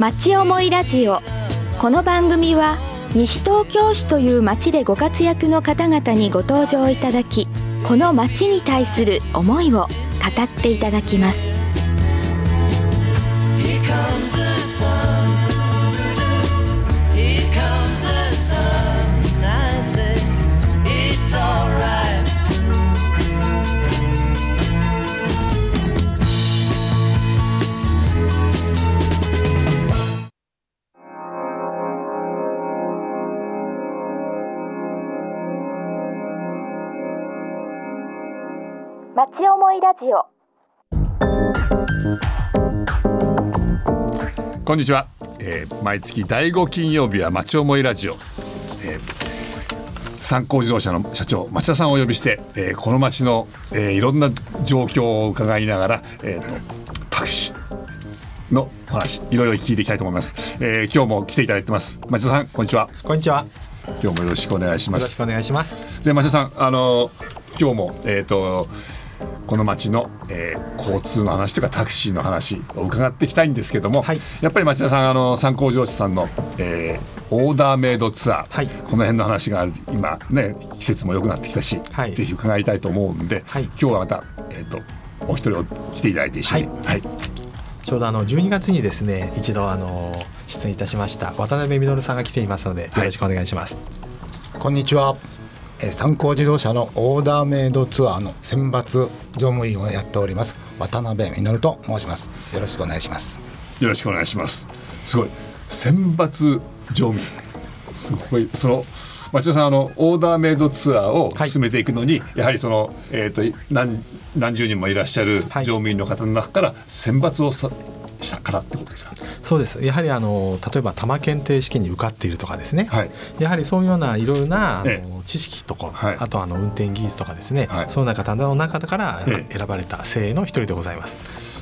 まち思いラジオ。この番組は西東京市という町でご活躍の方々にご登場いただきこの町に対する思いを語っていただきます。町思いラジオ。こんにちは、えー毎月第5金曜日は町思いラジオ、えー参考自動車の社長町田さんをお呼びして、えーこの町の、えーいろんな状況を伺いながら、えーとタクシーのお話いろいろ聞いていきたいと思います、えー今日も来ていただいてます。町田さんこんにちは。こんにちは。今日もよろしくお願いします。よろしくお願いします。で町田さんあの今日もえっ、とこの町の、えー交通の話とかタクシーの話を伺っていきたいんですけども、はい。やっぱり町田さんあの参考乗車さんの、えーオーダーメイドツアー、はい。この辺の話が今ね季節も良くなってきたし、はい。ぜひ伺いたいと思うんで、はい。今日はまた、えー、とお一人を来ていただいて一緒に、はい。ちょうどあの12月にですね、一度あの出演いたしました渡辺実さんが来ていますので、よろしくお願いします。こんにちは。えー参考自動車のオーダーメイドツアーの選抜乗務員をやっております渡辺実と申します。よろしくお願いします。よろしくお願いします。すごい。選抜乗務員。すごい。その町田さんあのオーダーメイドツアーをはい。進めていくのに、やはりその、えー、と何何十人もいらっしゃるはい。乗務員の方の中から選抜をさした方ってことですか？そうです。やはりあの例えば多摩検定試験に受かっているとかですね。はい。やはりそういうようないろいろなあの、ええ。知識とか、はい。あとあの運転技術とかですね、はい。そういうような方の中からええ。選ばれた精鋭の一人でございます。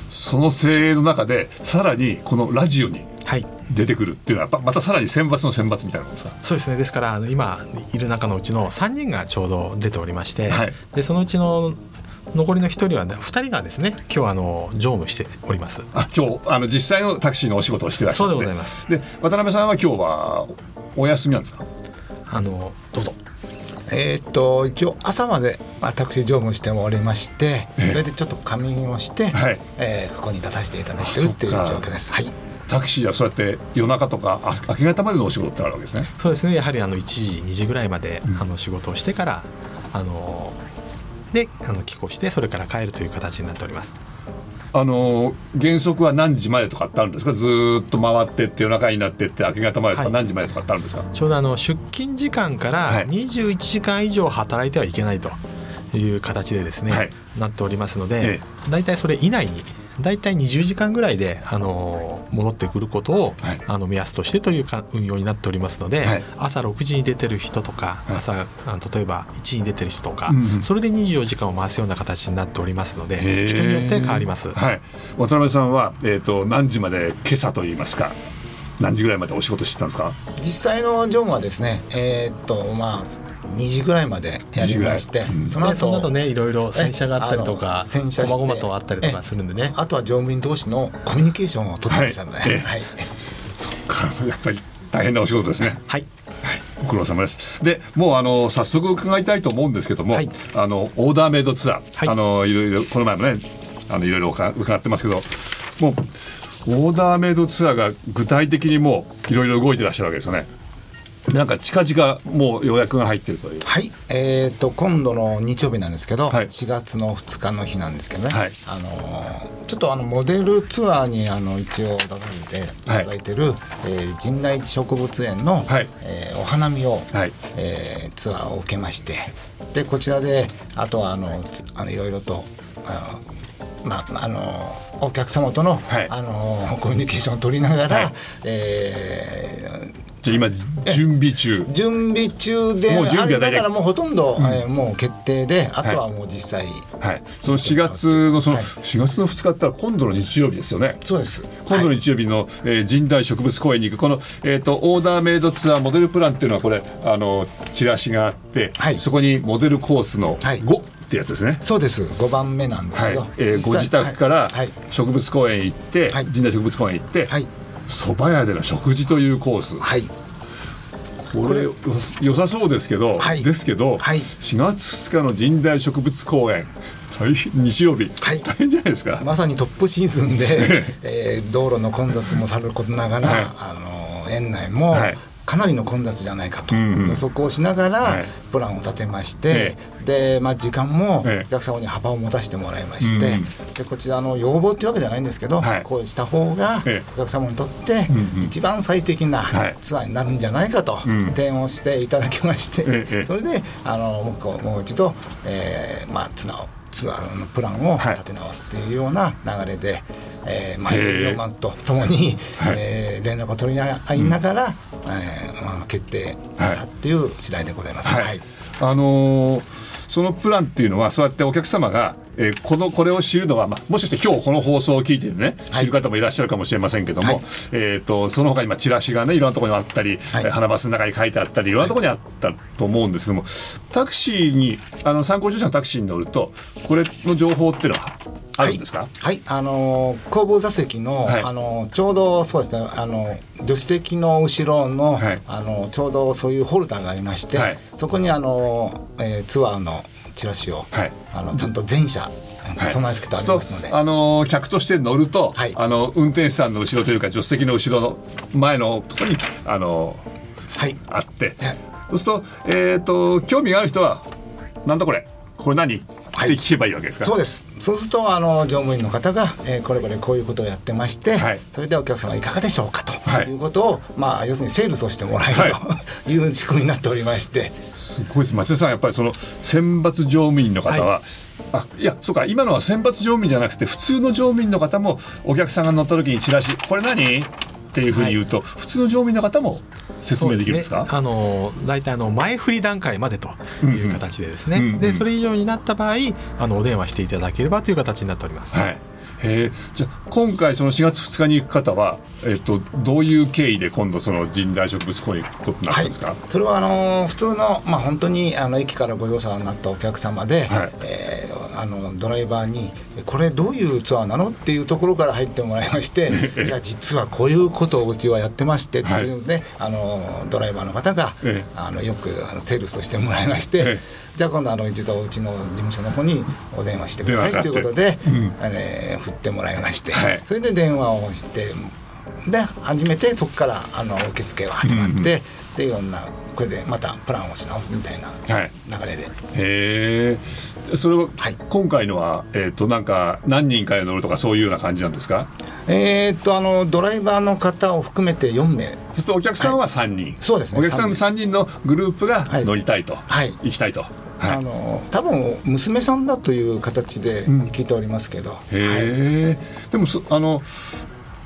その精鋭の中でさらにこのラジオにはい。出てくるっていうのはやっぱまたさらに選抜の選抜みたいなもんですか？そうですね。ですから今いる中のうちの3人がちょうど出ておりまして、はい。でそのうちの残りの1人は、ね、2人がですね今日あの乗務しております。あ今日あの実際のタクシーのお仕事をしてらっしゃるそうでございます。で渡辺さんは今日はお休みなんですか？あのどうぞ。えーっと一応朝までまあタクシー乗務しておりまして、ええ。それでちょっと仮眠をして、はい。えーここに立たせていただいてるっていう状況です。はい。タクシーはそうやって夜中とかあ明け方までのお仕事ってあるわけですね。そうですね。やはりあの1時2時ぐらいまで、あの仕事をしてからあのであの帰国してそれから帰るという形になっております。あの原則は何時までとかってあるんですか？ずーっと回ってって夜中になってって明け方までとかはい。何時までとかってあるんですか、ちょうどあの出勤時間かはい。ら21時間以上働いてはいけないという形でですね、はい。なっておりますので、え。大体それ以内に大体20時間ぐらいであの戻ってくることを、はい。あの目安としてというか運用になっておりますので、はい。朝6時に出てる人とか、はい。朝例えば1時に出てる人とか、それで24時間を回すような形になっておりますのへでー。人によって変わります。はい、渡辺さんは、えー、と何時まで今朝といいますか何時ぐらいまでお仕事してたんですか？実際の乗務はですね、えーっとまあ2時ぐらいまでやりまして、2時ぐらい？うん。そのでその後後ねいろいろ洗車があったりとあかの洗車して細々とあったりとかするんでね。あとは乗務員同士のコミュニケーションを取ってましたので、はい。ええ。はい。そっかやっぱり大変なお仕事ですね。はい。ご苦労様です。でもうあの早速伺いたいと思うんですけども、はい。あのオーダーメイドツアー、はい。あのいろいろこの前もねあのいろいろ伺伺ってますけどもうオーダーメイドツアーが具体的にもういろいろ動いてらっしゃるわけですよね。なんか近々もう予約が入ってるという。はい、えー、と今度の日曜日なんですけど、はい。4月の2日の日なんですけどね、はい。あのーちょっとあのモデルツアーにあの一応出させていただいてる、えー神内植物園の、はい。えーお花見を、はい。えーツアーを受けましてでこちらであとはあのつあのいろいろとあのまああのお客様との、はい。あのコミュニケーションを取りながら、はい。えーじゃあ今準備中。準備中でもう準備は大体ありながらもうほとんど、えーもう決定であとはもう実際、はい。その4月のそのはい。4月の2日ったら今度の日曜日ですよね。そうです。今度の日曜日の、えー神代植物公園に行く。この、えー、とオーダーメイドツアーモデルプランっていうのはこれあのチラシがあって、はい。そこにモデルコースのはい。5ってやつですね。そうです。5番目なんですはい。けど、えー実際ご自宅からはい。植物公園へ行って、はい。神代植物公園へ行って、はい。蕎麦屋での食事というコース、はい。これよ良さそうですけど、はい。ですけど、はい。4月2日の神代植物公園大変日曜日、はい。大変じゃないですか。まさにトップシーズンで、えー道路の混雑もさることながら、はい。あの園内もはいかなりの混雑じゃないかと。予測をしながはい。らプランを立てまして、で、まあ、時間もええ。お客様に幅を持たせてもらいまして、でこちらの要望っていうわけじゃないんですけど、はい。こうした方がええ。お客様にとって一番最適なはい。ツアーになるんじゃないかとうん。提案をしていただきまして、ええそれであのもう一度、えーまあ、ツアーをツアーのプランをはい。立て直すっていうような流れで、えーまあ、営業マンとともに、はい。えー連絡を取り合いながら、えーまあ、決定したっていう次第でございます。はい。はい。あのーそのプランっていうのはそうやってお客様が、えーこのこれを知るのは、まあ、もしかして今日この放送を聞いてねはい。知る方もいらっしゃるかもしれませんけども、はい。えー、とその他にまあチラシがねいろんなところにあったり、はい。えー花バスの中に書いてあったりいろんなところにあったと思うんですけどもタクシーにあの参考乗車のタクシーに乗るとこれの情報っていうのはあるんですか、はい、はい。あのー後部座席の、はい。あのーちょうどそうですねあの助手席の後ろの、はい。あのーちょうどそういうホルダーがありまして、はい。そこにあのー、えーツアーのチラシを、はい。あのちゃんと全車はい。備え付けてありますので、あのー客として乗ると、はい。あの運転手さんの後ろというか助手席の後ろの前のところにあのーはい。あって、はい。そうすると,、えー、と興味がある人は「なんだこれこれ何?」はい。聞けばいいわけですか、そうです。そうするとあの乗務員の方が、えーこれこれこういうことをやってまして、はい。それでお客様いかがでしょうかとはい。いうことを、まあ、要するにセールスをしてもらえると いう仕組みになっておりまして。すごいです。松田さんやっぱりその選抜乗務員の方は、はあいやそうか今のは選抜乗務員じゃなくて普通の乗務員の方もお客さんが乗った時にチラシ「これ何?」っていうふうに言うと、普通の乗務員の方も説明できるんですか？ね。あの大体あの前振り段階までという形でですね、うんうん。でそれ以上になった場合あのお電話していただければという形になっております。はい。へえじゃあ今回その4月2日に行く方は、えっと、どういう経緯で今度その神代植物公園に行くことになったんですか、それはあのー普通の、まあ、本当にあの駅からご乗車になったお客様で、はい。えーあのドライバーに「これどういうツアーなの?」っていうところから入ってもらいまして「いや実はこういうことをうちはやってまして」っていうので、あのドライバーの方が、ええ。あのよくあのセールスをしてもらいまして、ええ。じゃあ今度あの一度うちの事務所の方にお電話してくださいということで、うん。えー振ってもらいまして、はい。それで電話をして。で初めてそこからあの受付が始まって、うんうん。でいろんなこれでまたプランをし直すみたいなはい。流れで、へえそれは、はい。今回のは、えっとなんか何人かで乗るとかそういうような感じなんですか？えーっとあのドライバーの方を含めて4名。そうするとお客さんは3人、そうですね。お客さんの3人。のグループがはい。乗りたいと、はい。行きたいと、はい。あの多分娘さんだという形で聞いておりますけど、はい。へえ、でもそあの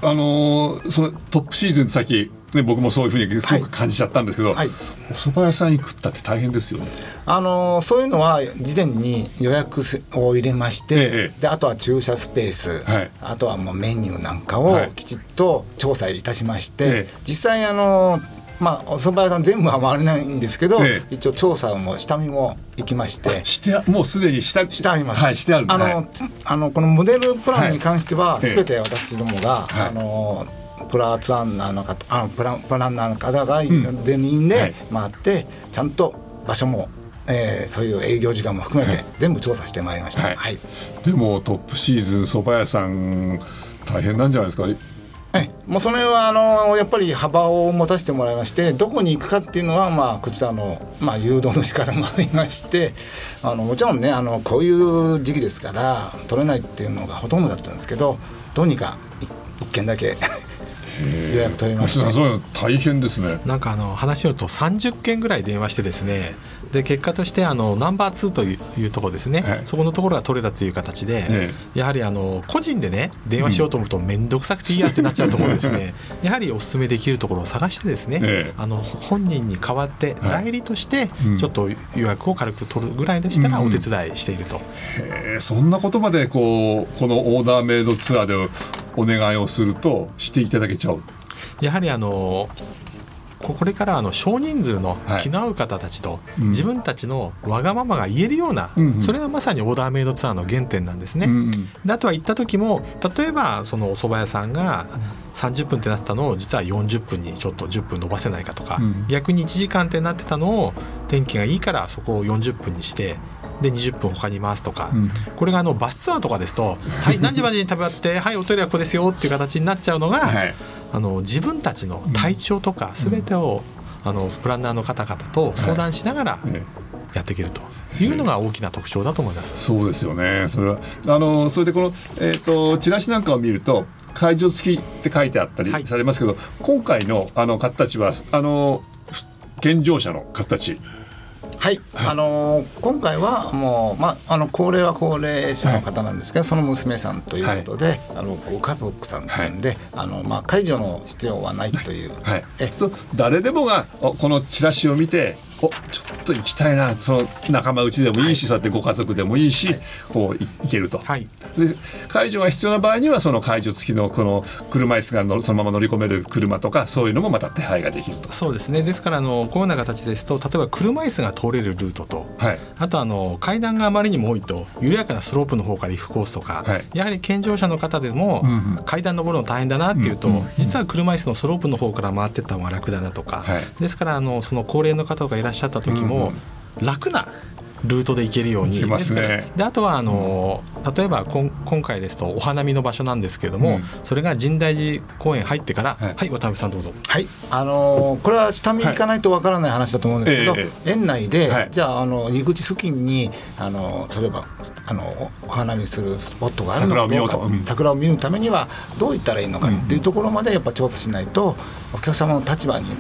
あのーそのトップシーズンさっき、ね、僕もそういうふうにすごく感じちゃったんですけど、はい。お蕎麦屋さん行くったって大変ですよね。あのそういうのは事前に予約を入れまして、ええであとは駐車スペース、はい。あとはもうメニューなんかはい。をきちっと調査いたしまして、ええ。実際あのまあお蕎麦屋さん全部は回れないんですけど、ええ。一応調査も下見も行きまして。してあもうすでにしてしてあります。はい、してあるあの、はい。つあのこのモデルプランに関してははい。すべて私どもが、はい。あのプラツアンナーの方、あプラプランナーの方がん全員ではい。回って、ちゃんと場所も、えーそういう営業時間も含めてはい。全部調査してまいりました。はい。はい。でもトップシーズン蕎麦屋さん大変なんじゃないですか？えもうそれはあのやっぱり幅を持たせてもらいましてどこに行くかっていうのは、まあ、こちらの、まあ、誘導の仕方もありましてあのもちろんねあのこういう時期ですから取れないっていうのがほとんどだったんですけどどうにかい一件だけ予約取りまして。松田さんそういうの大変ですね。なんかあの話によると30件ぐらい電話してですね。で結果としてあのナンバー2といういうところですね、はいそこのところが取れたという形で、えやはりあの個人でね電話しようと思うと面倒くさくていいやってなっちゃうところですね。やはりお勧めできるところを探してですね、ええ。あの本人に代わってはい。代理としてうん。ちょっと予約を軽く取るぐらいでしたらうん。お手伝いしていると。えーそんなことまでこうこのオーダーメイドツアーでお願いをするとしていただけちゃう。やはりあのここれからあの少人数のはい。気の合う方たちとうん。自分たちのわがままが言えるような、それがまさにオーダーメイドツアーの原点なんですね。あとは行った時も例えばそのお蕎麦屋さんが30分ってなってたのを実は40分にちょっと10分伸ばせないかとか、うん。逆に1時間ってなってたのを天気がいいからそこを40分にしてで20分他に回すとか、うん。これがあのバスツアーとかですと「はい 何時までに食べ終わってはいおトイレはここですよ」っていう形になっちゃうのが、はい。あの自分たちの体調とか全てを、あのプランナーの方々と相談しながらええやっていけるというのが大きな特徴だと思います。そうですよね。それはあのそれでこの、えー、とチラシなんかを見ると会場付きって書いてあったりはい。されますけど、今回のあの方たちはあの健常者の方たちはい、あのー今回はもう、まあ、あの高齢は高齢者の方なんですけど、その娘さんということで、あのご家族さんなんで、あのまあ、介助の必要はないという、はい。え、そう誰でもがおこのチラシを見ておちょっと行きたいな。その仲間内でもいいし、そうやってご家族でもいいし、こうい行けると。はい。で介助が必要な場合にはその介助付きのこの車椅子が乗るそのまま乗り込める車とかそういうのもまた手配ができると。そうですね。ですからあのこういうような形ですと例えば車椅子が通れるルートと、はい。あとあの階段があまりにも多いと緩やかなスロープの方から行くコースとか、はい。やはり健常者の方でも、うんうん。階段登るの大変だなっていうと、うんうん実は車椅子のスロープの方から回ってった方が楽だなとか、はい。ですからあのその高齢の方がいらっしゃった時も、楽なルートで行けるように。行けますね。ですからであとはあの例えばこん今回ですとお花見の場所なんですけれども、うん。それが神大寺公園入ってからははいい、渡辺さんどうぞ。はい、あのーこれは下見行かないとわからない話だと思うんですけど、ええ。園内で、はい。じゃああの入り口付近にあの例えばあのお花見するスポットがあるのかどうか桜を見ようと。うん。桜を見るためにはどう行ったらいいのかっていうところまでやっぱ調査しないとお客様の立場に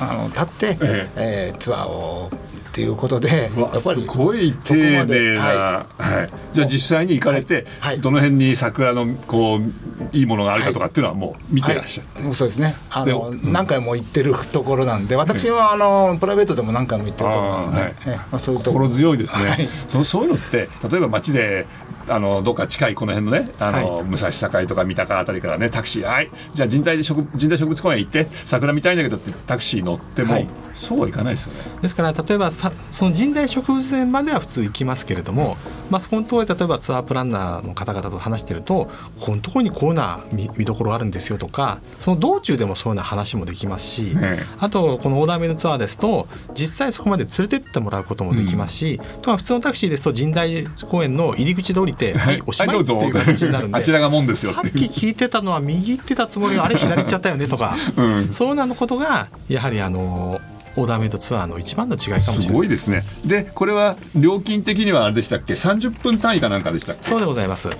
あの立って、ええ。ーツアーをっていうことでうわすごい丁寧な、ははい。じゃあ実際に行かれて、はい。どの辺に桜のこういいものがあるかとかっていうのはもう見てらっしゃって、はい、そうですね。あの、でうん。何回も行ってるところなんで私はあのプライベートでも何回も行ってるところなんで、はい。えまあ、そういうとこ心強いですね、はい。そうそういうのって例えば街であのどっか近いこの辺のねあの、は武蔵境とか三鷹あたりからねタクシーはい。じゃあ神代で植神代植物公園行って桜見たいんだけどってタクシー乗っても、はい。そうはいかないですよね。ですから例えばさその神代植物園までは普通行きますけれども、まあ、そこのところで例えばツアープランナーの方々と話してるとここのところにこういうな見見どころあるんですよとかその道中でもそういうような話もできますし、ええ。あとこのオーダーメイドツアーですと実際そこまで連れてってもらうこともできますし、とは普通のタクシーですと神代公園の入り口で降りて、はい、おしまいっていう形になるんで、あちらがもんですよさっき聞いてたのは右行ってたつもりがあれ左行っちゃったよねとか、うん。そういうようなことがやはりあのオーダーメイドツアーの一番の違いかもしれない。すごいですね。でこれは料金的にはあれでしたっけ？30分単位かなんかでしたっけ？そうでございます。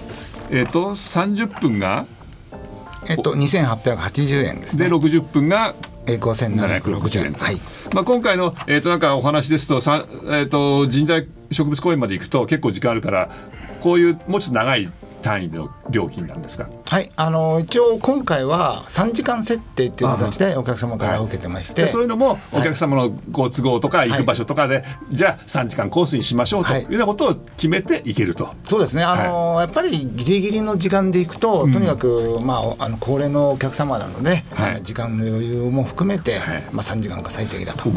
えっ、と30分が？えっと2880円ですでね60分が？えー5760 760円。と、はい。まあ、今回の、えー、となんかお話ですとさ、えー、と神代植物公園まで行くと結構時間あるからこういうもうちょっと長い単位の料金なんですか？はい、あの一応今回は3時間設定っていう形でお客様から受けてまして、でそういうのもお客様のご都合とかい。行く場所とかで、じゃあ3時間コースにしましょうとはい。いうようなことを決めて行けると。そうですね、あのやっぱりギリギリの時間で行くと、とにかく、まあ、あの高齢のお客様なので、はい。時間の余裕も含めて、はい。まあ、3時間が最適だと。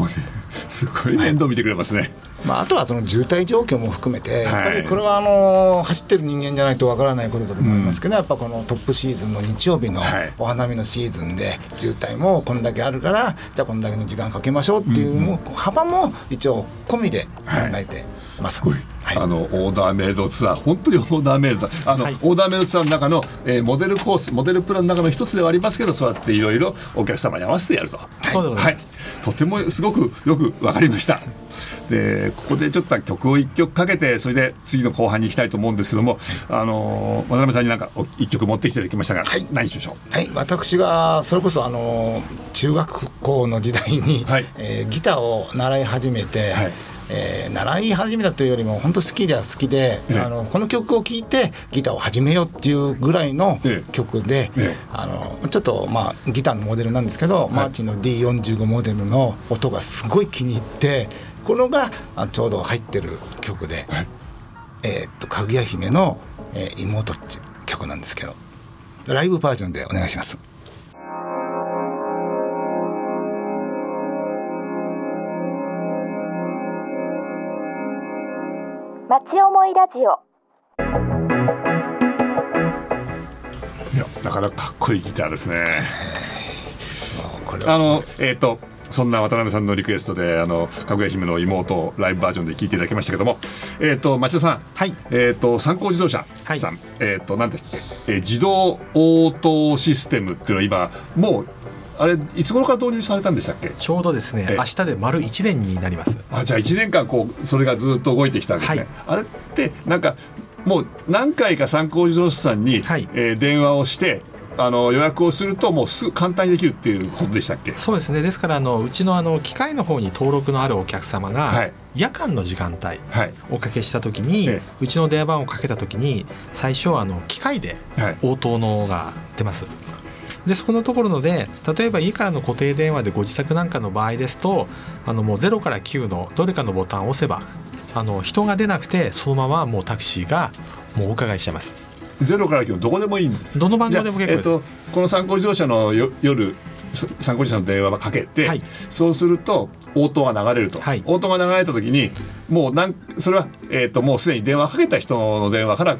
すごい面倒見てくれますね。まあ、あとはその渋滞状況も含めて、やっぱはい。りこれはあの走ってる人間じゃないとわからないことだと思いますけど、やっぱこのトップシーズンの日曜日のはい。お花見のシーズンで、渋滞もこんだけあるから、じゃあこんだけの時間かけましょうっていう幅も一応込みで考えてます。すごい。あのオーダーメイドツアー本当にオーダーメイドあの、はい。オーダーメイドツアーの中の、えーモデルコースモデルプランの中の一つではありますけどそうやっていろいろお客様に合わせてやると。そうでございはい、とてもすごくよくわかりました。でここでちょっと曲を一曲かけてそれで次の後半に行きたいと思うんですけども、あの渡辺さんになんかお一曲持ってきていただきましたが、はい。何しましょう？はい、私がそれこそあの中学校の時代に、はい。えーギターを習い始めて、はいえー習い始めたというよりも本当好きでは好きで、ええ。あのこの曲を聴いてギターを始めようっていうぐらいのええ。曲で、ええ。あのちょっとまあギターのモデルなんですけど、マーチンの D45 モデルの音がすごい気に入ってこのがあちょうど入ってる曲で「はい。えーっとかぐや姫の、えー妹」っていう曲なんですけどライブバージョンでお願いします。町思いラジオ。いやなかなかかっこいいギターですね。あのえっ、とそんな渡辺さんのリクエストであのかぐや姫の妹をライブバージョンで聴いていただきましたけどもえっ、と町田さん。はい。えっ、と参考自動車はい。さん、えっ、となんだっけ、えー自動応答システムっていうのは今もうあれいつ頃から導入されたんでしたっけ？ちょうどですねええ。明日で丸1年になります。あじゃあ1年間こうそれがずっと動いてきたんですね、はい。あれってなんかもう何回か参考自動車さんに、はい。えー電話をしてあの予約をするともうすぐ簡単にできるっていうことでしたっけ？そうですね。ですからあのうちのあの機械の方に登録のあるお客様が、はい。夜間の時間帯はい。おかけした時に、ええ。うちの電話番号をかけた時に最初あの機械ではい。応答のが出ます。でそこのところので例えば家からの固定電話でご自宅なんかの場合ですとあのもう0から9のどれかのボタンを押せばあの人が出なくてそのままもうタクシーがもうお伺いしちゃいます。ゼロから9のどこでもいいんです。どの番号でも結構です。えっとこの参考自動車のよ夜そ参考自動車の電話をかけて、はい。そうすると応答が流れると、はい。応答が流れた時にもうなんそれは、えっともうすでに電話かけた人の電話から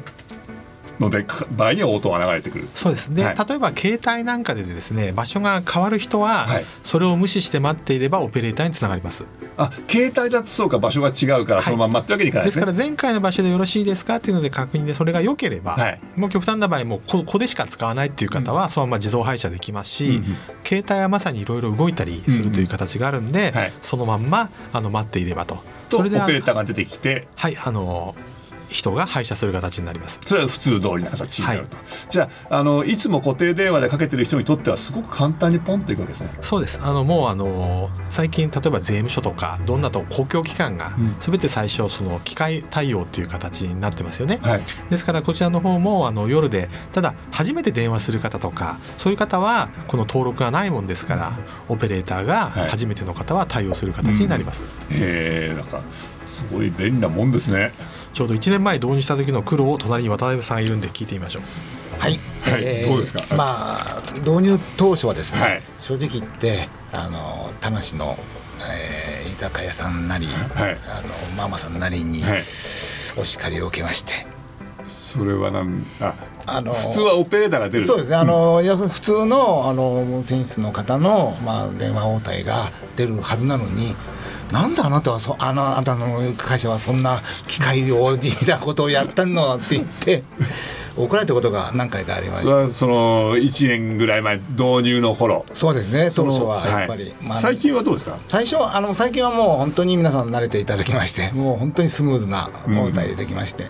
のでか場合には応答が流れてくる。そうですで、はい。例えば携帯なんかでですね場所が変わる人は、はい。それを無視して待っていればオペレーターにつながります。あ携帯だとそうか場所が違うからはい。そのままってわけにいかないですね、ですから前回の場所でよろしいですかっていうので確認でそれが良ければ、はい。もう極端な場合もうここでしか使わないっていう方はそのまま自動配車できますし、うんうん。携帯はまさにいろいろ動いたりするという形があるんで、はい。そのまんまあの待っていればと。それであレーターが出てきて。はいあの人が配車する形になります。それは普通通りな形になると、じゃああのいつも固定電話でかけてる人にとってはすごく簡単にポンといくわけですね。そうです。あのもうあの最近例えば税務署とかどんなと公共機関がうん。全て最初その機械対応っていう形になってますよね。はい。ですからこちらの方もあの夜でただ初めて電話する方とかそういう方はこの登録がないもんですからオペレーターがはい。初めての方は対応する形になります、へえなんかすごい便利なもんですねちょうど1年前導入した時の苦労を隣に渡辺さんがいるんで聞いてみましょう。はい、はい。どうですか？まあ導入当初はですね、はい。正直言ってあの田無の、えー居酒屋さんなり、はい。あのママさんなりにはい。お叱りを受けまして、それはなんああの普通はオペレーターが出る？そうですね。あの、いや普通のあの選出の方の、まあ、電話応対が出るはずなのになんであなたはそあのあなたの会社はそんな機械をじみたことをやったの？って言って 怒られたことが何回かありました。それはその1年ぐらい前導入の頃。そうですね。当初はやっぱり、まあ最近はどうですか？最初あの最近はもう本当に皆さん慣れていただきましてもう本当にスムーズな応対できまして、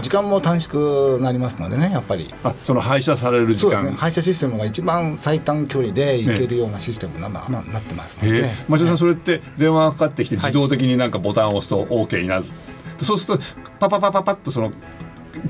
時間も短縮なりますのでねやっぱり。あその配車される時そうです間ね。配車システムが一番最短距離で行けるようなシステムにな,、まあなってますので。町田さんそれって電話がかかってきて自動的になんかボタンを押すと OK になる、そうするとパパパパパッとその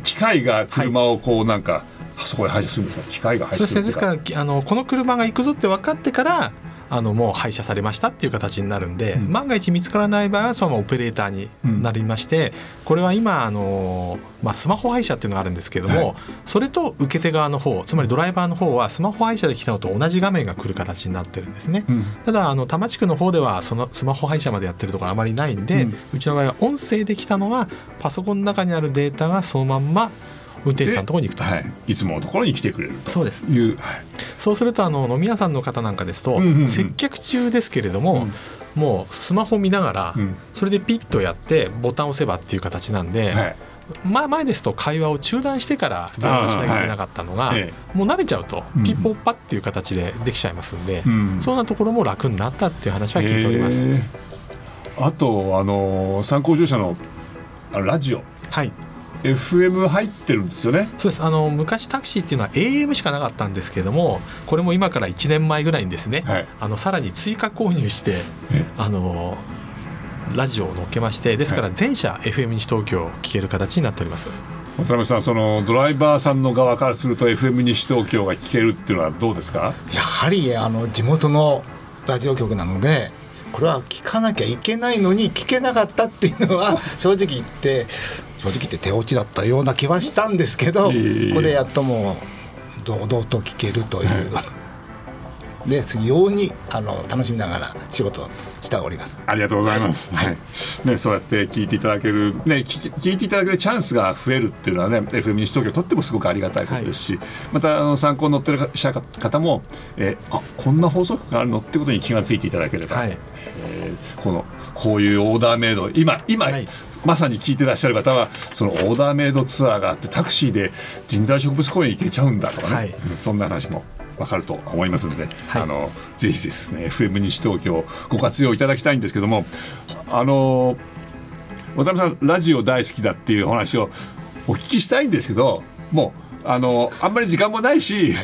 機械が車をこうなんか、そこへ配車するんですか？機械が配そしてです車するっていうか。からあのこの車が行くぞって分かってからあのもう配車されましたっていう形になるんで、うん。万が一見つからない場合はそのままオペレーターになりまして、これは今あの、まあ、スマホ配車っていうのがあるんですけども、はい。それと受け手側の方つまりドライバーの方はスマホ配車で来たのと同じ画面が来る形になってるんですね。うん。ただあの多摩地区の方ではそのスマホ配車までやってるところあまりないんで、ううんちの場合は音声で来たのがパソコンの中にあるデータがそのまんま運転手さんのところに行くと、はい、いつものところに来てくれると。そうです。いう、はい。そうするとあの飲み屋さんの方なんかですと、うんうんうん。接客中ですけれども、もうスマホ見ながら、うん。それでピッとやってボタンを押せばっていう形なんで、はい。ま前ですと会話を中断してから電話しなきゃいけなかったのが、はい。えもう慣れちゃうとうん。ピッポッパっていう形でできちゃいますんで、うん。そんなところも楽になったっていう話は聞いております。あとあの参考乗車のあのラジオ。はい FM 入ってるんですよね。そうです。あの昔タクシーっていうのは AM しかなかったんですけれどもこれも今から1年前ぐらいにですね、はい。あのさらに追加購入してえ？あのラジオを乗っけましてですから全社 FM 西東京を聞ける形になっております。渡辺さんそのドライバーさんの側からすると FM 西東京が聞けるっていうのはどうですか？やはりあの地元のラジオ局なのでこれは聞かなきゃいけないのに聞けなかったっていうのは正直言って正直言って手落ちだったような気はしたんですけど、ここでやっともう堂々と聞けるという。でようにあの楽しみながら仕事をしております。ありがとうございます。はい。ね、そうやって聞いていただける、ね、聞聞いていただけるチャンスが増えるっていうのはね、FM 西東京にとってもすごくありがたいことですし、またあの参考に乗ってる方も、えーあこんな放送局があるのってことに気がついていただければ、はい。えーこのこういうオーダーメイド、今今、はい。まさに聞いてらっしゃる方はそのオーダーメイドツアーがあってタクシーで神代植物公園行けちゃうんだとかね、はい。うんそんな話もわかると思いますので、はい。あのぜひですね FM 西東京ご活用いただきたいんですけどもあの渡辺さんラジオ大好きだっていうお話をお聞きしたいんですけどもうあのあんまり時間もないし、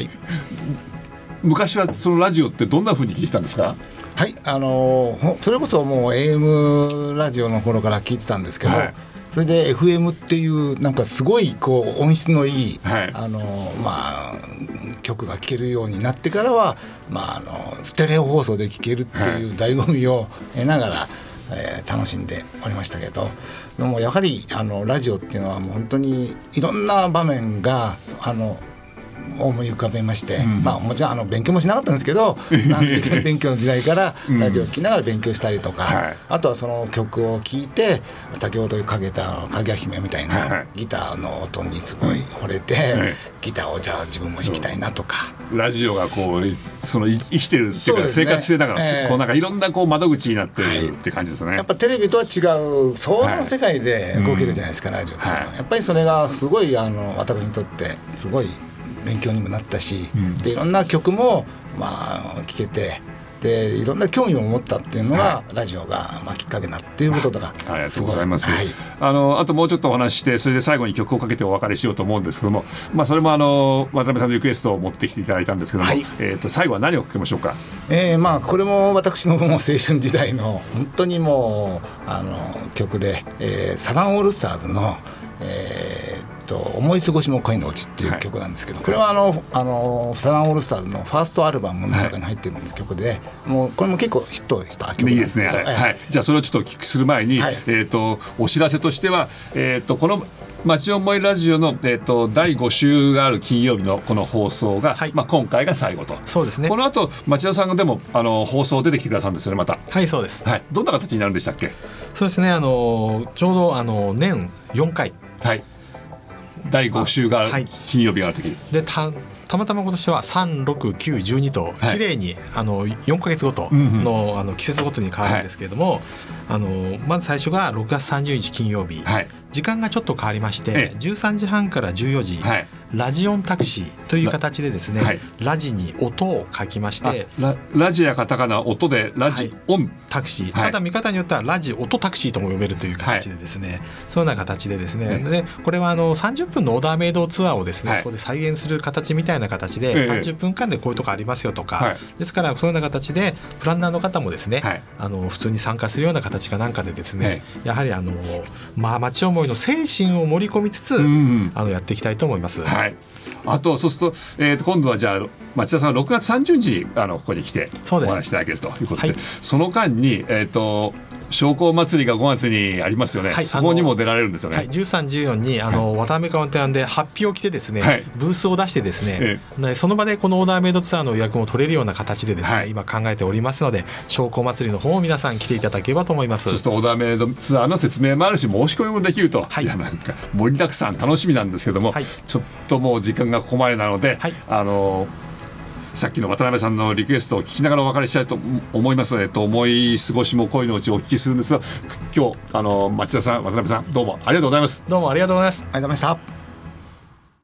昔はそのラジオってどんな風に聞いてたんですか？はい、あのそれこそもう AM ラジオの頃から聞いてたんですけど、はいそれで FM っていうなんかすごいこう音質のいい、はい。あのーまあ曲が聴けるようになってからは、まあ、あのステレオ放送で聴けるっていう醍醐味を得ながら、えー楽しんでおりましたけどでもやはりあのラジオっていうのはもう本当にいろんな場面があの思い浮かべまして、まあもちろんあの勉強もしなかったんですけど 勉強の時代からラジオを聴きながら勉強したりとか、はい。あとはその曲を聴いて先ほどかけた「かぐや姫」みたいないギターの音にすごい惚れて、はい。ギターをじゃあ自分も弾きたいなとか。ラジオがこうそのい生きてるっていうかね。生活してだから、ええ。こうなんかいろんなこう窓口になってるって感じですね。やっぱテレビとは違う想像の世界で動けるじゃないですか、ラジオってやっぱりそれがすごいあの私にとってすごい勉強にもなったし、ん。でいろんな曲もまあ聴けてでいろんな興味を持ったっていうのが、ラジオがまあきっかけなっていうことだからありがとうございます。はい。あのあともうちょっとお話しして、それで最後に曲をかけてお別れしようと思うんですけども、まあそれもあの渡辺さんのリクエストを持ってきていただいたんですけども、はい。えっ、と最後は何をかけましょうか？えーまあこれも私のもう青春時代の本当にもうあの曲で、えーサザンオールスターズのえーっと思い過ごしも恋のうちっていう曲なんですけど、これはあのあのサザンオールスターズのファーストアルバムの中に入ってるんです、曲でもうこれも結構ヒットした曲なんいいでですすね。はい。はいじゃあそれをちょっとお聞きする前に、はいえっ、とお知らせとしては、えっ、とこの町思いラジオのえっ、と第5週がある金曜日のこの放送が、はいまあ今回が最後と。そうですねこの後町田さんがでもあの放送出てきてくださるんですよねまた。はいそうですはい。どんな形になるんでしたっけ？そうですねあのちょうどあの年4回はい。第5週がはい。金曜日がある時。でたたまたま今年は36912とはい。綺麗にあの4か月ごとの,、あの季節ごとに変わるんですけれども、あのまず最初が6月30日金曜日、はい。時間がちょっと変わりまして、ええ。13時半から14時、はいラジオンタクシーという形でですね、はい。ラジに音を書きましてララジやカタカナ音でラジオン、タクシー、はい。ただ見方によってはラジ音タクシーとも呼べるという形でですね、そうい。うような形でですね、でこれはあの30分のオーダーメイドツアーをですね、はい。そこで再現する形みたいな形で、ええ。30分間でこういうとこありますよとか、はい。ですからそういうような形でプランナーの方もですね、はい。あの普通に参加するような形かなんかでですね、えやはりあのまあ町思いの精神を盛り込みつつ、ん。あのやっていきたいと思います。はいはい。あとそうすると,、えー、と今度はじゃあ町田さんは6月30日あのここに来てお話しいただけるということで。はい。その間に、えー、と商工祭りが5月にありますよね、はいそこにも出られるんですよね。はい、13、14にあの渡辺川の提案で発表を着てですね、はい。ブースを出してですね、えでその場でこのオーダーメイドツアーの予約も取れるような形でですね、はい。今考えておりますので商工祭りの方も皆さん来ていただければと思います。そうするとオーダーメイドツアーの説明もあるし申し込みもできると、はい。い、やなんか盛りだくさん楽しみなんですけども、はい。ちょっともう時間がここまでなので、はい。あのさっきの渡辺さんのリクエストを聞きながらお別れしたいと思いますので、と思い過ごしも恋のうちお聞きするんですが今日あの町田さん渡辺さんどうもありがとうございます。どうもありがとうございます。ありがとうございました